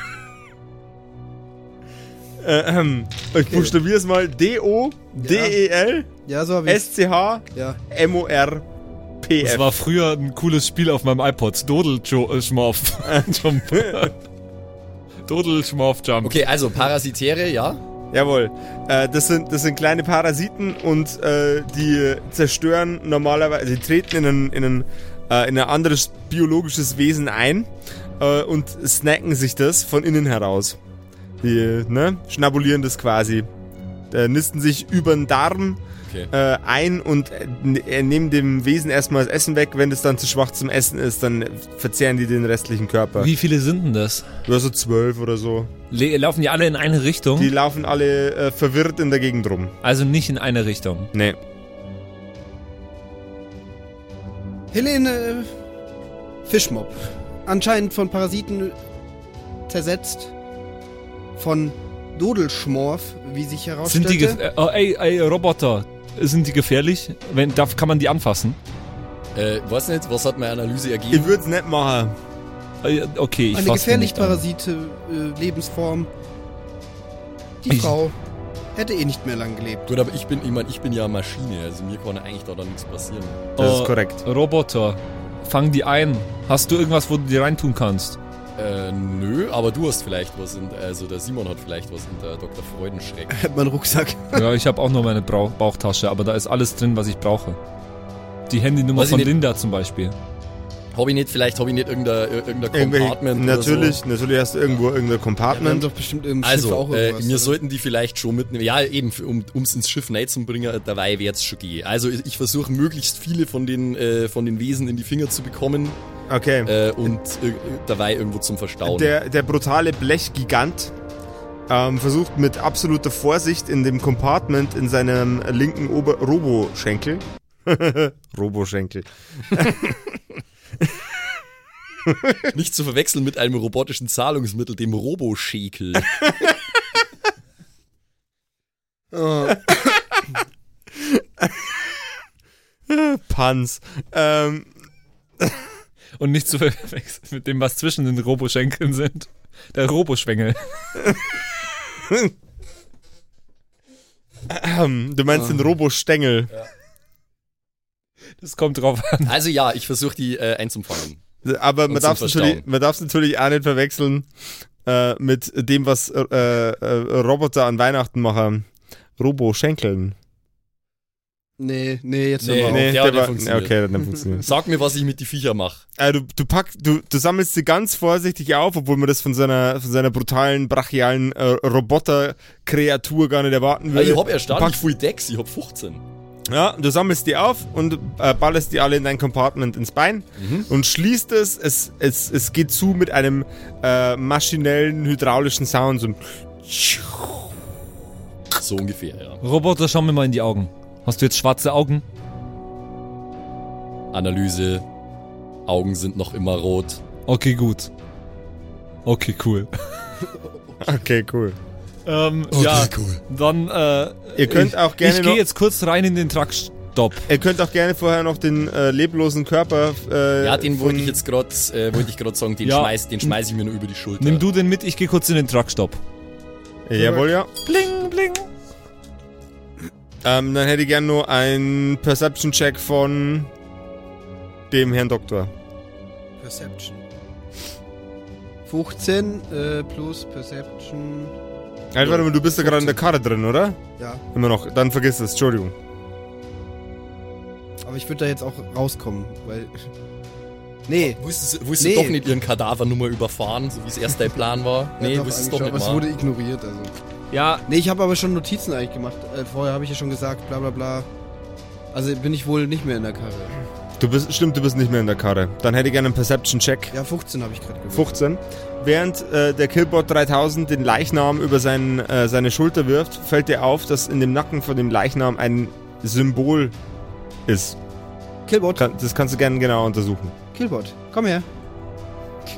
Äh, ähm, ich buchstabiere es mal. D-O-D-E-L Ja, so habe ich. S-C-H-M-O-R-P-F. Ja. Das war früher ein cooles Spiel auf meinem iPod. Dodelschmorf. Jump. Dodelschmorf Jump. Okay, also Parasitäre, ja. Jawohl. Äh, das, sind, das sind kleine Parasiten und äh, die zerstören normalerweise, die treten in ein, in ein, äh, in ein anderes biologisches Wesen ein äh, und snacken sich das von innen heraus. Die ne, schnabulieren das quasi. Äh, nisten sich über den Darm Okay. äh, ein und äh, er nehmen dem Wesen erstmal das Essen weg. Wenn es dann zu schwach zum Essen ist, dann verzehren die den restlichen Körper. Wie viele sind denn das? Oder so zwölf oder so. Le laufen die alle in eine Richtung? Die laufen alle äh, verwirrt in der Gegend rum. also nicht in eine Richtung. Nee. Helene äh, Fischmob. Anscheinend von Parasiten zersetzt. Von Dodelschmorf, wie sich Sind herausstellte. die gef- äh, oh, ey, ey, Roboter, sind die gefährlich? Wenn, darf, kann man die anfassen? Äh, weiß nicht, was hat meine Analyse Ich ergeben? würde es nicht machen. Äh, Okay, ich Eine gefährlich parasite äh, Lebensform. Die Ich- Frau hätte eh nicht mehr lang gelebt. Gut, aber ich bin, ich mein, ich bin ja Maschine, also mir kann eigentlich da dann nichts passieren. Das Oh, ist korrekt. Roboter, fang die ein. Hast du irgendwas, wo du die reintun kannst? Äh, nö, aber du hast vielleicht was in, also der Simon hat vielleicht was in der Dr. Freudenschreck. Hat man Rucksack. ja, ich habe auch nur meine Brau Bauchtasche, aber da ist alles drin, was ich brauche. Die Handynummer ich von. Linda zum Beispiel. Hab ich nicht, vielleicht hab ich nicht irgendein, irgendein Irgendwelche, Compartment natürlich, oder natürlich hast du irgendwo irgendein Wir haben Compartment. doch bestimmt im so. Schiff Also, auch äh, wir oder? sollten die vielleicht schon mitnehmen. Ja, eben, um ums ins Schiff reinzubringen, dabei wird's schon gehen. Also ich, ich versuche möglichst viele von den, äh, von den Wesen in die Finger zu bekommen Okay. äh, und äh, dabei irgendwo zum Verstauen. Der, der brutale Blechgigant ähm, versucht mit absoluter Vorsicht in dem Compartment in seinem linken Ober Roboschenkel. Roboschenkel. Nicht zu verwechseln mit einem robotischen Zahlungsmittel, dem Roboschekel. Oh, Panz. Ähm, Und nicht zu verwechseln mit dem, was zwischen den Roboschenkeln sind. Der Roboschwengel. ähm, du meinst den Robostängel. Das kommt drauf an. Also ja, ich versuche die äh, einzufangen. Aber man darf natürlich, man darf natürlich auch nicht verwechseln äh, mit dem, was äh, äh, Roboter an Weihnachten machen. Roboschenkeln. Nee, nee, jetzt Nee, nee. der- der war, funktioniert. Okay, dann funktioniert. Sag mir, was ich mit die Viecher mache. Äh, du, du du, du sammelst sie ganz vorsichtig auf, obwohl man das von seiner, von seiner brutalen, brachialen äh, Roboter-Kreatur gar nicht erwarten Ja, würde. ich hab erstaunlich Du viel Decks, ich hab 15. Ja, du sammelst die auf und äh, ballerst die alle in dein Compartment ins Bein Mhm. und schließt es. Es, es. es geht zu mit einem äh, maschinellen, hydraulischen Sound. So ein So ungefähr, ja. Roboter, schau mir mal in die Augen. Hast du jetzt schwarze Augen? Analyse. Augen sind noch immer rot. Okay, gut. Okay, cool. okay, cool. Ähm, ja, cool. dann, äh, Ihr könnt ich, auch gerne Ich gehe jetzt kurz rein in den Truckstop. Ihr könnt auch gerne vorher noch den äh, leblosen Körper. Äh, Ja, den wollte ich jetzt gerade, äh, wollte ich gerade sagen, den Ja. schmeiß, den schmeiß ich mir nur über die Schulter. Nimm du den mit, ich gehe kurz in den Truckstop. Jawohl, ja. Bling, bling. Ähm, dann hätte ich gerne nur einen Perception-Check von dem Herrn Doktor. Perception. 15 äh, plus Perception. Halt, warte mal, du bist ja gerade in der Karre drin, oder? Ja, Immer noch. Dann vergiss es, Entschuldigung. aber ich würde da jetzt auch rauskommen, weil. Nee. Willst du, willst Nee. du doch nicht ihren Kadaver nur mal überfahren, so wie es erst dein Plan war? Nee, Ja, es eigentlich doch schon, nicht aber es wurde ignoriert, also. Ja, Nee, ich habe aber schon Notizen eigentlich gemacht. Äh, vorher habe ich ja schon gesagt, bla bla bla. Also bin ich wohl nicht mehr in der Karre. Du bist, stimmt, du bist nicht mehr in der Karre. Dann hätte ich gerne einen Perception-Check. Ja, 15 habe ich gerade gewürfelt. 15. Während äh, der Killbot 3000 den Leichnam über sein, äh, seine Schulter wirft, fällt dir auf, dass in dem Nacken von dem Leichnam ein Symbol ist. Killbot, Kann, das kannst du gerne genau untersuchen. Killbot, komm her.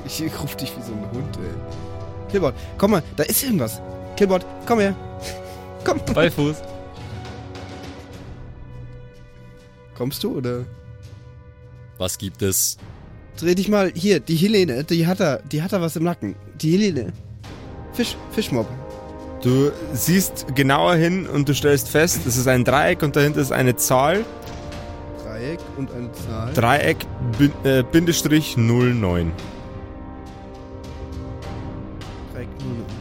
Ich, ich ruf dich wie so ein Hund, ey. Killbot, komm mal, da ist irgendwas. Killbot, komm her. Komm. Beifuß. Kommst du oder? Was gibt es? Dreh dich mal hier, die Helene, die hat da, die hat da was im Nacken. Die Helene. Fisch, Fischmob. Du siehst genauer hin und du stellst fest, es ist ein Dreieck und dahinter ist eine Zahl. Dreieck und eine Zahl. Dreieck bin, äh, Bindestrich 09. Dreieck null.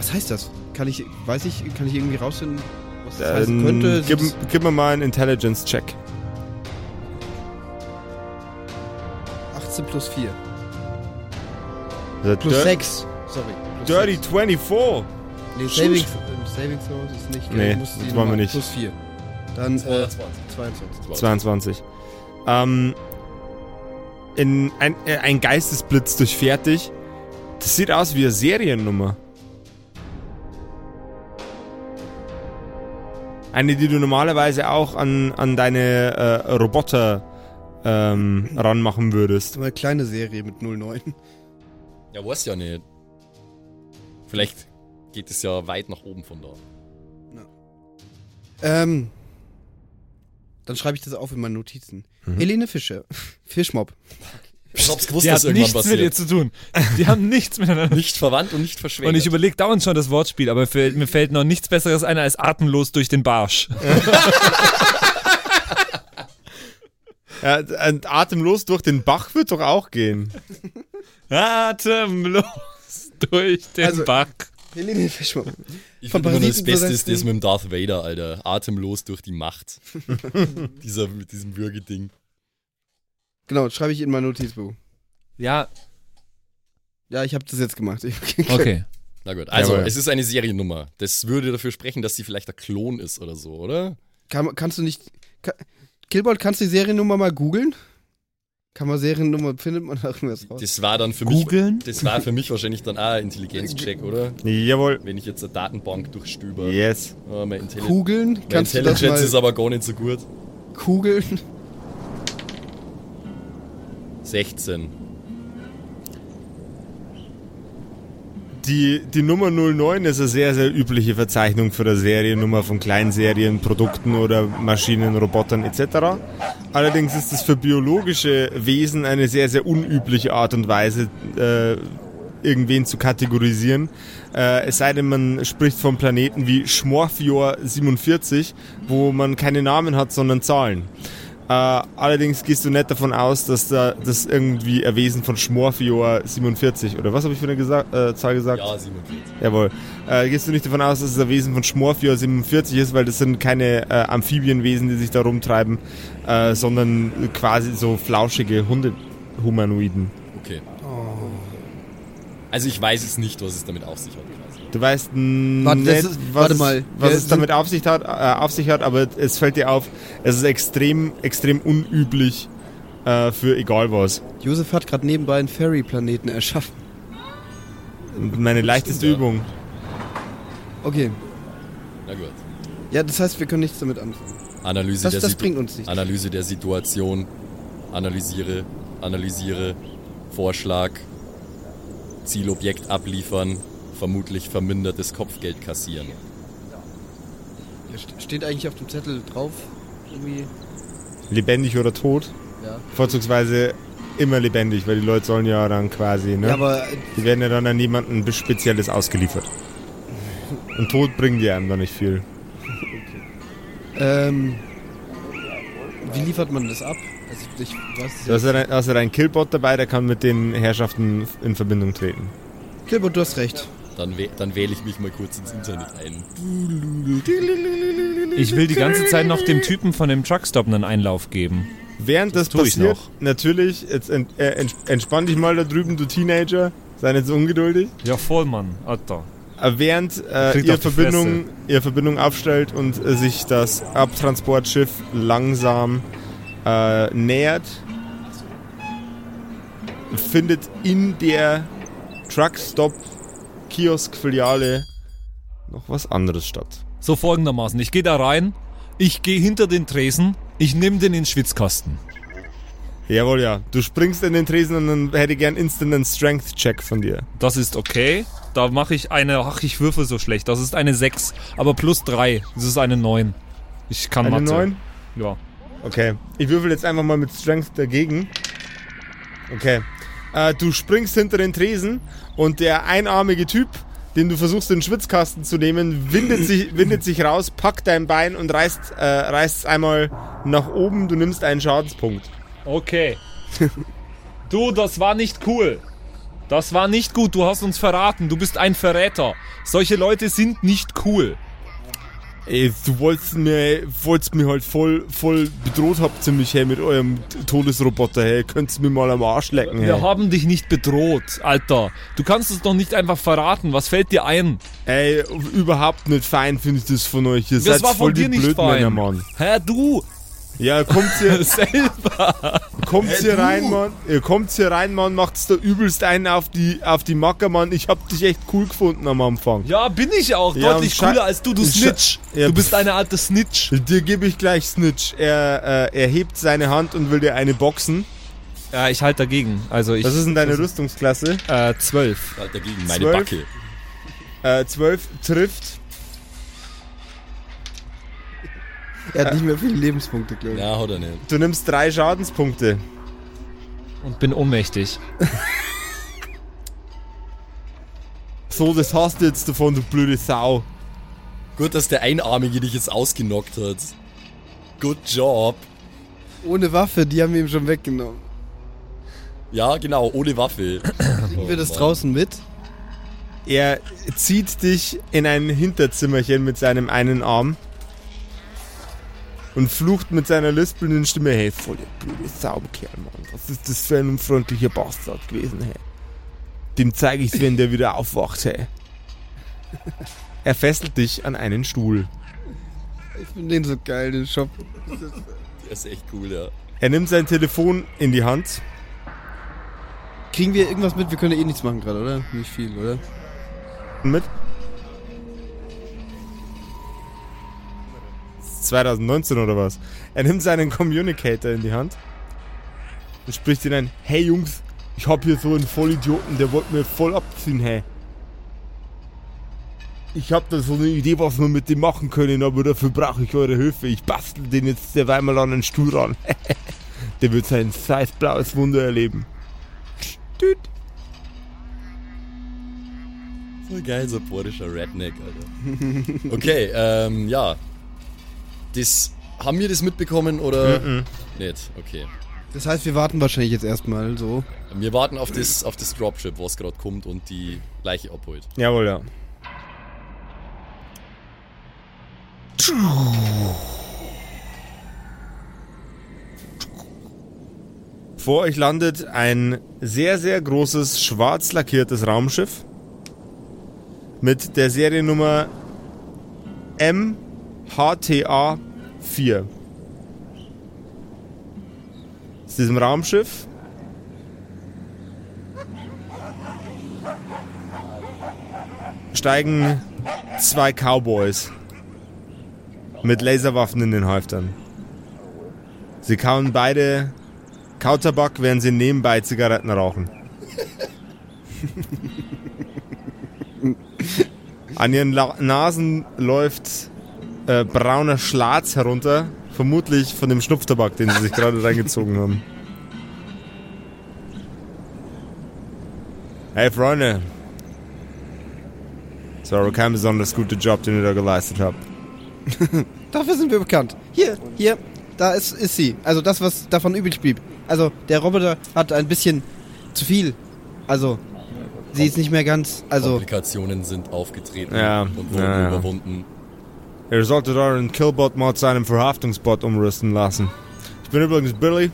Was heißt das? Kann ich, weiß ich, kann ich irgendwie rausfinden, was das heißen Ähm, könnte? gib, gib mir mal einen Intelligence-Check. das 18 plus 4. The Plus dir- 6. Sorry. Plus Dirty 6. 24. Nee, Saving, äh, Saving Throw ist nicht. Nee, das wollen wir nicht. Plus 4. Dann äh, 22. 22. 22. Ähm, in ein, äh, ein Geistesblitz durchfährt dich. Das sieht aus wie eine Seriennummer. Eine, die du normalerweise auch an, an deine äh, Roboter ähm, ranmachen würdest. Eine kleine Serie mit 09. Ja, weiß ja nicht. Vielleicht geht es ja weit nach oben von da. Ähm, dann schreibe ich das auf in meine Notizen. Mhm. Helene Fischer. Fischmob. Ich hab's gewusst, Die dass hat irgendwann nichts mit ihr passiert. zu tun. Die haben nichts miteinander. Nicht verwandt und nicht verschwägert. Und ich überlege dauernd schon das Wortspiel, aber fällt- mir fällt noch nichts Besseres ein als atemlos durch den Barsch. Ja, und atemlos durch den Bach wird doch auch gehen. Atemlos durch den Also- Bach. Helene Fischmob. Ich finde immer nur das Beste ist das mit dem Darth Vader, Alter. Atemlos durch die Macht. Dieser, mit diesem Würgeding. Genau, das schreibe ich in mein Notizbuch. Ja, Ja, ich habe das jetzt gemacht. Okay. Na gut, also Jawohl. es ist eine Seriennummer. Das würde dafür sprechen, dass sie vielleicht der Klon ist oder so, oder? Kann, kannst du nicht. Ka Killboard, kannst du die Seriennummer mal googeln? Kann man Seriennummer, findet man da irgendwas raus? Das war dann für Googeln? mich. Das war für mich wahrscheinlich dann auch ein Intelligenzcheck, oder? Jawohl. Wenn ich jetzt eine Datenbank durchstöber. Yes. Oh, mein Intelli Kugeln? mein Kannst du das Intelligence mal ist aber gar nicht so gut. kugeln? 16. Die, die Nummer 09 ist eine sehr, sehr übliche Verzeichnung für eine Seriennummer von Kleinserien, Produkten oder Maschinen, Robotern etc. Allerdings ist es für biologische Wesen eine sehr, sehr unübliche Art und Weise, äh, irgendwen zu kategorisieren. Äh, es sei denn, man spricht von Planeten wie Schmorfjord 47, wo man keine Namen hat, sondern Zahlen. Äh, allerdings gehst du nicht davon aus, dass da das irgendwie ein Wesen von Schmorfjord 47 oder was habe ich für eine Gesa äh, Zahl gesagt? Ja, 47. Jawohl. Äh, gehst du nicht davon aus, dass es ein Wesen von Schmorfjord 47 ist, weil das sind keine äh, Amphibienwesen, die sich da rumtreiben, äh, sondern quasi so flauschige Hundehumanoiden. Okay. Also ich weiß es nicht, was es damit auf sich hat. Du weißt Warte, das nicht, ist- was, mal. was es damit auf sich, hat, äh, auf sich hat, aber es fällt dir auf, es ist extrem, extrem unüblich äh, für egal was. Josef hat gerade nebenbei einen Fairy-Planeten erschaffen. Meine leichteste ja. Übung. Okay. Na gut. Ja, das heißt, wir können nichts damit anfangen. Analyse, Das, der, das bringt uns nichts. Analyse der Situation. Analysiere. Analysiere. Vorschlag. Zielobjekt abliefern. Vermutlich vermindertes Kopfgeld kassieren. Steht eigentlich auf dem Zettel drauf? Irgendwie. Lebendig oder tot. Ja. Vorzugsweise immer lebendig, weil die Leute sollen ja dann quasi, ne? Ja, aber die werden ja dann an jemanden bis Spezielles ausgeliefert. Und tot bringen die einem dann nicht viel. ähm, wie liefert man das ab? Also ich weiß Da ist ja. da ja dein Killbot dabei, der kann mit den Herrschaften in Verbindung treten. Killbot, du hast recht. Dann, wäh- dann wähle ich mich mal kurz ins Internet ein. Ich will die ganze Zeit noch dem Typen von dem Truckstop einen Einlauf geben. Während das, tue ich passiert, noch. natürlich, jetzt ent, äh, ents- entspann dich mal da drüben, du Teenager. Sei nicht so ungeduldig. Ja, voll, Mann. Alter. Äh, Während äh, ihr, Verbindung, ihr Verbindung aufstellt und äh, sich das Abtransportschiff langsam äh, nähert, findet in der Truckstop-Kiosk-Filiale noch was anderes statt. So folgendermaßen. Ich gehe da rein, ich gehe hinter den Tresen, ich nehme den in den Schwitzkasten. Jawohl, ja. Du springst in den Tresen und dann hätte ich gern instant einen Strength-Check von dir. Das ist okay. Da mache ich eine, ach, ich würfel so schlecht. Das ist eine 6, aber plus 3. Das ist eine 9. Ich kann Eine Mathe. 9? Ja. Okay. Ich würfel jetzt einfach mal mit Strength dagegen. Okay. Äh, du springst hinter den Tresen und der einarmige Typ, den du versuchst in den Schwitzkasten zu nehmen, windet sich, windet sich raus, packt dein Bein und reißt, äh, reißt es einmal nach oben. Du nimmst einen Schadenspunkt. Okay. du, das war nicht cool. Das war nicht gut. Du hast uns verraten. Du bist ein Verräter. Solche Leute sind nicht cool. Ey, du wolltest mir, wolltest mich halt voll, voll bedroht habt ihr mich, hey, mit eurem Todesroboter, hey. Könntest mir mal am Arsch lecken, hey. Wir haben dich nicht bedroht, Alter. Du kannst es doch nicht einfach verraten. Was fällt dir ein? Ey, überhaupt nicht fein finde ich das von euch. Ihr Das seid war voll von dir die nicht Blödmänner, fein. Mann. Hä, du? Ja, kommt hier, Selber. kommt hier rein, Mann. Ihr kommt hier rein, Mann, macht's da übelst einen auf die, auf die Macke, Mann. Ich hab dich echt cool gefunden am Anfang. Ja, bin ich auch. Ja, Deutlich cooler als du, du Snitch. Ja, du bist eine alte Snitch. Dir gebe ich gleich Snitch. Er, äh, er hebt seine Hand und will dir eine boxen. Ja, ich halte dagegen. Also ich. Was ist denn deine Rüstungsklasse? Äh, zwölf. Halt dagegen, meine Zwölf. Backe. Äh, 12 trifft. Er hat nicht mehr viele Lebenspunkte, glaube ich. Ja, oder nicht? Du nimmst drei Schadenspunkte. Und bin ohnmächtig. So, das hast du jetzt davon, du blöde Sau. Gut, dass der Einarmige dich jetzt ausgenockt hat. Good job. Ohne Waffe, die haben wir ihm schon weggenommen. Ja, genau, ohne Waffe. Nehmen wir das draußen mit? Er zieht dich in ein Hinterzimmerchen mit seinem einen Arm und flucht mit seiner lispelnden Stimme, hey, voll der blöde Saukerl, Mann. Was ist das für ein unfreundlicher Bastard gewesen, hey? Dem zeige ich's, wenn der wieder aufwacht, hey. Er fesselt dich an einen Stuhl. Ich finde den so geil, den Shop. Der ist echt cool, ja. Er nimmt sein Telefon in die Hand. Kriegen wir irgendwas mit? Wir können ja eh nichts machen gerade, oder? Nicht viel, oder? mit. 2019 oder was? Er nimmt seinen Communicator in die Hand und spricht ihn ein: Hey Jungs, ich hab hier so einen Vollidioten, der wollte mir voll abziehen, hey. Ich hab da so eine Idee, was wir mit dem machen können, aber dafür brauche ich eure Hilfe. Ich bastel den jetzt derweil mal an den Stuhl ran. der wird sein blaues Wunder erleben. Düt. Voll geil, so porischer Redneck, Alter. Okay, ähm, ja. Das, haben wir das mitbekommen oder nicht? Okay. Das heißt, wir warten wahrscheinlich jetzt erstmal so. Wir warten auf das, auf das Dropship, was gerade kommt und die Leiche abholt. Jawohl, ja. Vor euch landet ein sehr, sehr großes, schwarz lackiertes Raumschiff mit der Seriennummer MHTA 4. Aus diesem Raumschiff steigen zwei Cowboys mit Laserwaffen in den Häuptern. Sie kauen beide Kautabak, während sie nebenbei Zigaretten rauchen. An ihren La Nasen läuft äh, brauner Schlatz herunter, vermutlich von dem Schnupftabak, den sie sich gerade reingezogen haben. Hey Freunde, das war kein besonders guter Job, den ihr da geleistet habt. Dafür sind wir bekannt. Hier, hier, da ist, ist sie. Also das, was davon übrig blieb. Also der Roboter hat ein bisschen zu viel. Also, sie ist nicht mehr ganz. Also, Komplikationen sind aufgetreten Ja, und wurden ja, ja. überwunden. Ihr solltet euren Killbot-Mod zu einem Verhaftungsbot umrüsten lassen. Ich bin übrigens Billy.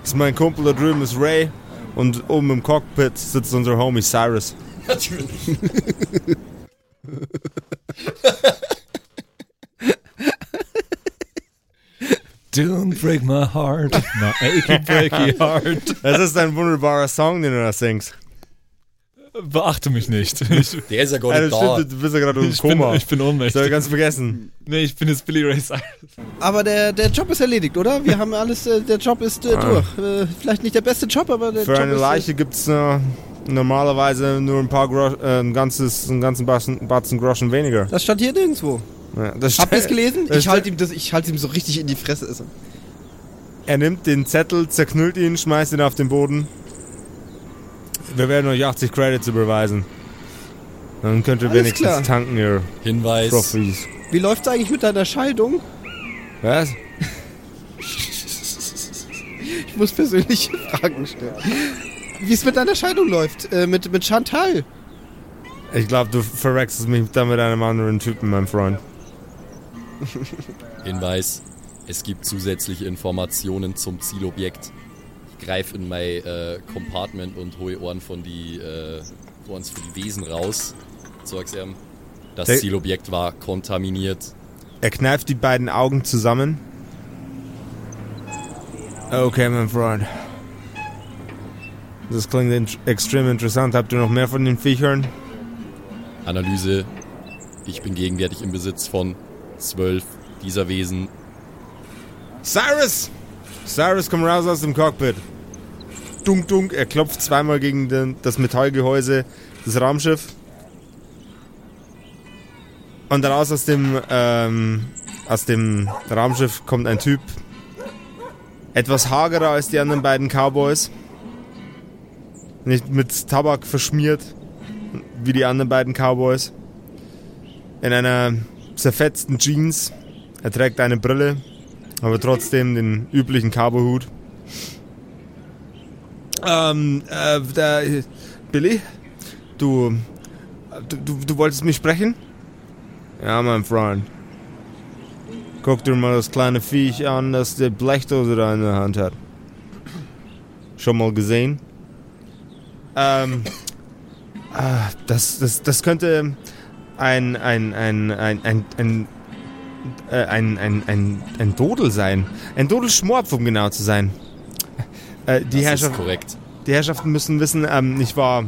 Das ist mein Kumpel da drüben ist Ray. Und oben im Cockpit sitzt unser Homie Cyrus. Natürlich. Don't break my heart, my achy breaky heart. Das ist ein wunderbarer Song, den du da singst. Beachte mich nicht. Ich, Der ist ja gar nicht das da. stimmt, du bist ja gerade im ich, bin, Koma. ich bin Das hab ich ohnmächtig. ganz vergessen. Nee, ich bin jetzt Billy Ray Cyrus. aber der, der Job ist erledigt, oder? Wir haben alles, äh, der Job ist äh, durch. Äh, vielleicht nicht der beste Job, aber der Für Job eine ist. Leiche gibt's äh, normalerweise nur ein paar Grosch, äh, ein ganzes, einen ganzen Batzen, Batzen Groschen weniger. Äh, das stand hier nirgendwo. Ja, das Habt ihr es gelesen? das Ich halte ihm, das- ich halte ihm so richtig in die Fresse. Also. Er nimmt den Zettel, zerknüllt ihn, schmeißt ihn auf den Boden. Wir werden euch 80 Credits überweisen. Dann könnt ihr Alles wenigstens klar. tanken, ihr Hinweis. Profis. Wie läuft's eigentlich mit deiner Scheidung? Was? Ich muss persönliche Fragen stellen. Wie es mit deiner Scheidung läuft? Äh, mit, mit Chantal? Ich glaube, du verwechselst mich da mit einem anderen Typen, mein Freund. Hinweis, es gibt zusätzliche Informationen zum Zielobjekt. Ich greife in mein äh, Compartment und hole Ohren von die, äh, Ohren für die Wesen raus. Sag's ihm. Das Hey. Zielobjekt war kontaminiert. Er kneift die beiden Augen zusammen. Okay, mein Freund. Das klingt int extrem interessant. Habt ihr noch mehr von den Viechern? Analyse. Ich bin gegenwärtig im Besitz von zwölf dieser Wesen. Cyrus! Cyrus, komm raus aus dem Cockpit. Dunk, dunk. Er klopft zweimal gegen den, das Metallgehäuse des Raumschiffs. Und raus aus dem, ähm, aus dem Raumschiff kommt ein Typ. Etwas hagerer als die anderen beiden Cowboys. Nicht mit Tabak verschmiert, wie die anderen beiden Cowboys. In einer zerfetzten Jeans. Er trägt eine Brille, aber trotzdem den üblichen Cowboyhut. Ähm, äh, der, Billy, du, du, du, wolltest mich sprechen? Ja, mein Freund. Guck dir mal das kleine Viech an, das die Blechdose da in der Hand hat. Schon mal gesehen? Ähm, ah, das, das, das könnte ein, ein, ein, ein, ein, ein, äh, ein, ein, ein, ein Dodel sein. Ein Dodelschmorpf, um genau zu sein. Äh, die, Das ist Herrschaft, korrekt. die Herrschaften müssen wissen, ähm, ich war,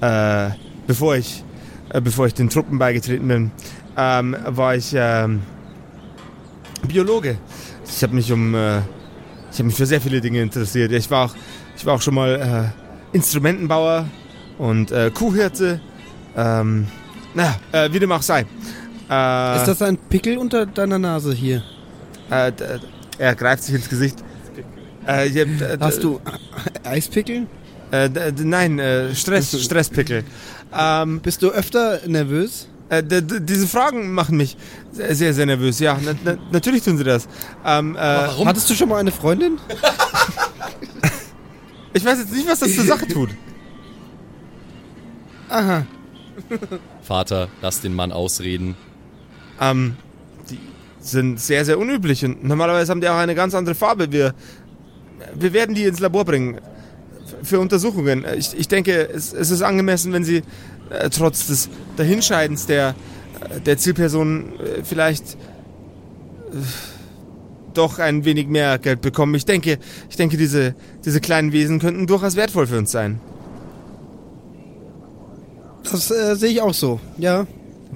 äh, bevor ich, äh, bevor ich den Truppen beigetreten bin, ähm, war ich ähm, Biologe. Ich habe mich um, äh, ich habe mich für sehr viele Dinge interessiert. Ich war auch, ich war auch schon mal äh, Instrumentenbauer und Kuhhirte. Ähm, na, äh, wie dem auch sei. Äh, Ist das ein Pickel unter deiner Nase hier? äh, d- er greift sich ins Gesicht. Äh, äh, Hast du Eispickel? Äh, d- d- nein, äh, Stress, Stresspickel. Ähm, Bist du öfter nervös? äh, diese Fragen machen mich sehr, sehr, sehr nervös. Ja, na, na, natürlich tun sie das. Ähm, äh, Hattest du schon mal eine Freundin? ich weiß jetzt nicht, was das zur Sache tut. Aha. Vater, lass den Mann ausreden. Ähm, die sind sehr, sehr unüblich und normalerweise haben die auch eine ganz andere Farbe. Wir, wir werden die ins Labor bringen. Für Untersuchungen. Ich, ich denke, es, es ist angemessen, wenn sie äh, trotz des Dahinscheidens der, äh, der Zielperson äh, vielleicht äh, doch ein wenig mehr Geld bekommen. Ich denke, ich denke, diese, diese kleinen Wesen könnten durchaus wertvoll für uns sein. Das äh, sehe ich auch so. Ja.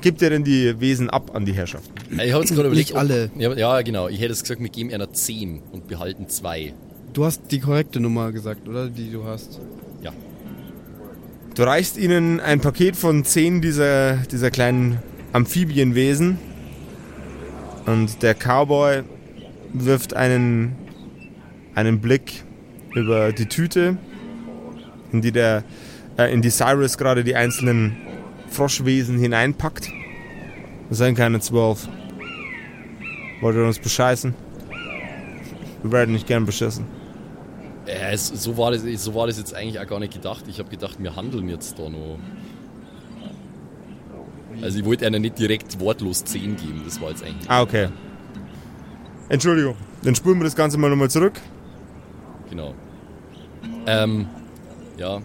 Gibt ihr denn die Wesen ab an die Herrschaften? Ich habe jetzt gerade überlegt. Nicht alle. ob- Ja, genau. Ich hätte es gesagt, wir geben einer 10 und behalten 2. Du hast die korrekte Nummer gesagt, oder? Die du hast. Ja. Du reichst ihnen ein Paket von zehn dieser, dieser kleinen Amphibienwesen und der Cowboy wirft einen, einen Blick über die Tüte, in die der äh, in die Cyrus gerade die einzelnen Froschwesen hineinpackt. Das sind keine zwölf. Wollt ihr uns bescheißen? Wir werden nicht gern beschissen. Äh, so, war das, so war das jetzt eigentlich auch gar nicht gedacht. Ich habe gedacht, wir handeln jetzt da noch. Also ich wollte einer nicht direkt wortlos 10 geben. Das war jetzt eigentlich... Ah, okay. Entschuldigung. Dann spulen wir das Ganze mal nochmal zurück. Genau. Ähm, ja.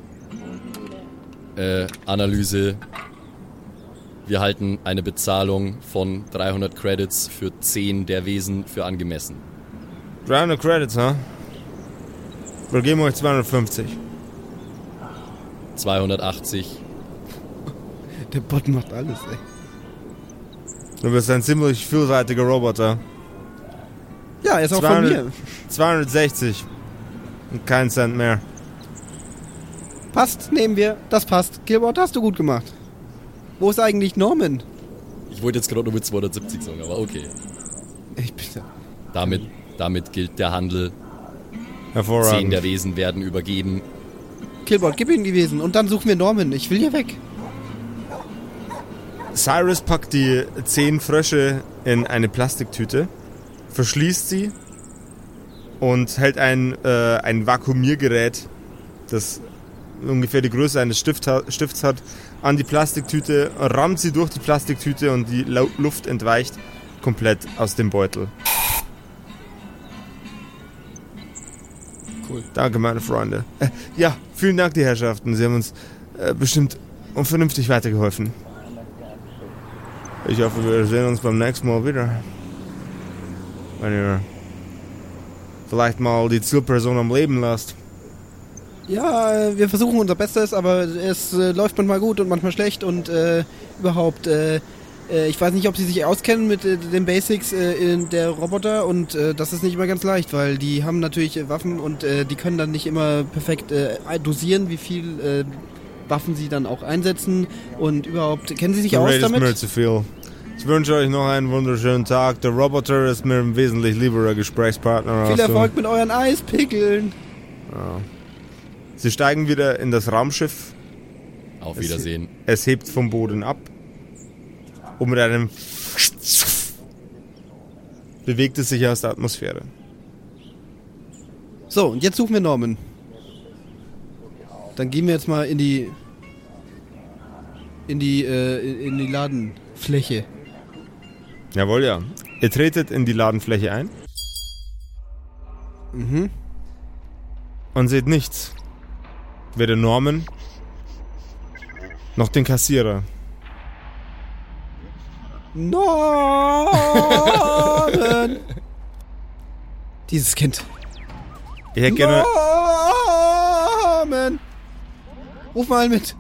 Äh, Analyse. Wir halten eine Bezahlung von 300 Credits für 10 der Wesen für angemessen. 300 Credits, ha? Wir geben euch 250. 280. Der Bot macht alles, ey. Du bist ein ziemlich vielseitiger Roboter. Ja, er ist auch 200 von mir. 260. Und kein Cent mehr. Passt, nehmen wir. Das passt. Gilbert, hast du gut gemacht. Wo ist eigentlich Norman? Ich wollte jetzt gerade nur mit 270 sagen, aber okay. Ich bitte. Damit, damit gilt der Handel. 10 Hervorragend. der Wesen werden übergeben. Killbot, gib ihm die Wesen und dann suchen wir Norman. Ich will hier weg. Cyrus packt die 10 Frösche in eine Plastiktüte, verschließt sie und hält ein, äh, ein Vakuumiergerät, das ungefähr die Größe eines Stift Stifts hat, an die Plastiktüte, rammt sie durch die Plastiktüte und die Luft entweicht komplett aus dem Beutel. Cool. Danke, meine Freunde. Äh, ja, vielen Dank, die Herrschaften. Sie haben uns äh, bestimmt und vernünftig weitergeholfen. Ich hoffe, wir sehen uns beim nächsten Mal wieder. Wenn ihr vielleicht mal die Zielperson am Leben lasst. Ja, wir versuchen unser Bestes, aber es äh, läuft manchmal gut und manchmal schlecht und äh, überhaupt, äh, äh, ich weiß nicht, ob sie sich auskennen mit äh, den Basics äh, in der Roboter und das ist nicht immer ganz leicht, weil die haben natürlich Waffen und die können dann nicht immer perfekt dosieren, wie viel Waffen sie dann auch einsetzen und überhaupt, kennen sie sich Der aus ist mir damit? zu viel. Ich wünsche euch noch einen wunderschönen Tag. Der Roboter ist mir ein wesentlich lieberer Gesprächspartner. Viel. Erfolg mit euren Eispickeln. Sie steigen wieder in das Raumschiff. Auf Wiedersehen. Es hebt vom Boden ab. Und mit einem bewegt es sich aus der Atmosphäre. So, und jetzt suchen wir Norman. Dann gehen wir jetzt mal in die in die äh, in die Ladenfläche. Jawohl, ja. Ihr tretet in die Ladenfläche ein. Mhm. Und seht nichts. Weder Norman noch den Kassierer. Norman! Dieses Kind. Ich hätte gerne. Norman! Ruf mal mit.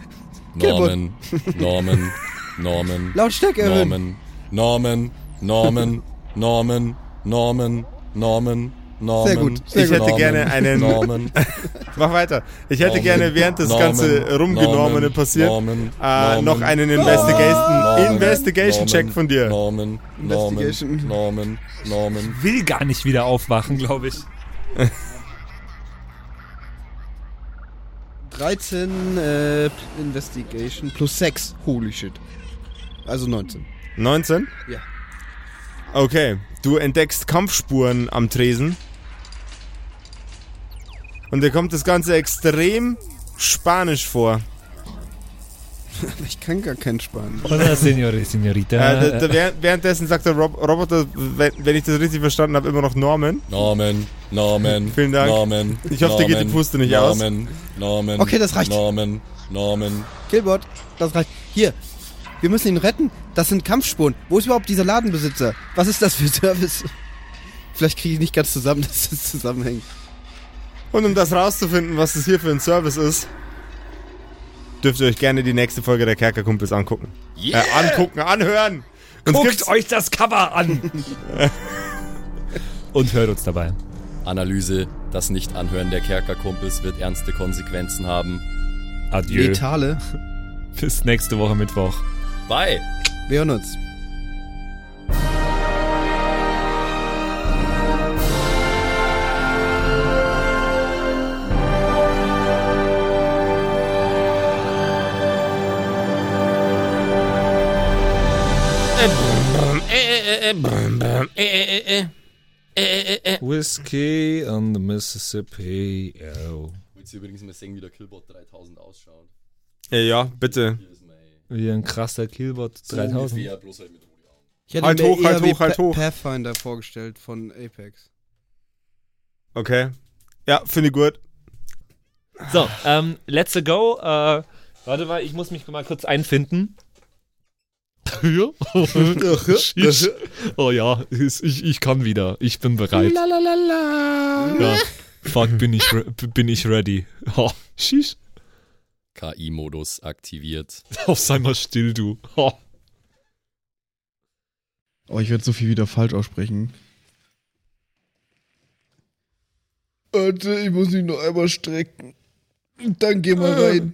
Norman, Norman, Norman, Lautstärke erhöhen. Norman, Norman, Norman, Norman, Norman, Norman. Sehr gut, sehr Ich hätte Norman, gerne einen- Norman, Mach weiter. Ich hätte Norman, gerne, während das Norman, ganze Rumgenommene Norman, passiert, Norman, äh, Norman, noch einen Investigation, Norman, Investigation-Check Norman, von dir. Norman, Norman, Investigation. Norman, Norman. Will gar nicht wieder aufwachen, glaube ich. 13 äh, Investigation plus 6. Holy shit. Also 19. 19? Ja. Okay, du entdeckst Kampfspuren am Tresen. Und dir kommt das Ganze extrem spanisch vor. Ich kann gar keinen Spanisch. Hola, Senor, Senorita. Äh, da, da, während- währenddessen sagt der Rob Roboter, wenn, wenn ich das richtig verstanden habe, immer noch Norman. Norman, Norman. Vielen Dank. Norman. Ich hoffe, dir geht die Norman, Puste nicht aus. Norman, Norman. Okay, das reicht. Norman, Norman. Killbot, das reicht. Hier, wir müssen ihn retten. Das sind Kampfspuren. Wo ist überhaupt dieser Ladenbesitzer? Was ist das für Service? Vielleicht kriege ich nicht ganz zusammen, dass es zusammenhängt. Und um das rauszufinden, was das hier für ein Service ist, dürft ihr euch gerne die nächste Folge der Kerkerkumpels angucken. Yeah. Äh, angucken, anhören. Uns Guckt euch das Cover an! Und hört uns dabei. Analyse, das Nicht-Anhören der Kerkerkumpels wird ernste Konsequenzen haben. Adieu. Letale. Bis nächste Woche Mittwoch. Bye. Wir hören uns. Whiskey on the Mississippi. Oh. Willst du übrigens mal sehen, wie der Killbot 3000 ausschaut? Ja, ja, bitte. Wie ein krasser Killbot so 3000. ungefähr, bloß halt mit. Ich hätte Halt mir hoch, eher halt hoch, halt hoch. Pathfinder vorgestellt von Apex. Okay. Ja, finde ich gut. So, ähm, let's go. Äh, warte mal, ich muss mich mal kurz einfinden. Oh ja, ich, ich kann wieder. Ich bin bereit. Ja. Fuck, bin ich, re bin ich ready. Oh, sheesh. KI-Modus aktiviert. Auf sei mal still, du. Oh. Oh, ich werde so viel wieder falsch aussprechen. Warte, ich muss mich noch einmal strecken. Dann geh mal rein.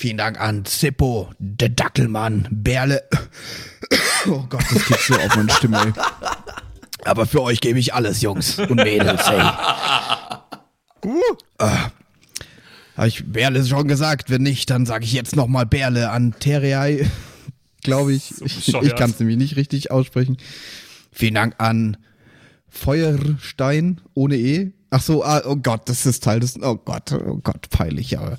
Vielen Dank an Zippo, der Dackelmann, Berle. Oh Gott, das geht so auf meine Stimme. Ey. Aber für euch gebe ich alles, Jungs und Mädels, hey. Uh. Ah. Habe ich Berle schon gesagt? Wenn nicht, dann sage ich jetzt nochmal Berle an Terrei glaube ich. So ich ich kann es nämlich nicht richtig aussprechen. Vielen Dank an Feuerstein ohne E. Ach so, ah, oh Gott, das ist Teil des. Oh Gott, oh Gott, peinlich, aber.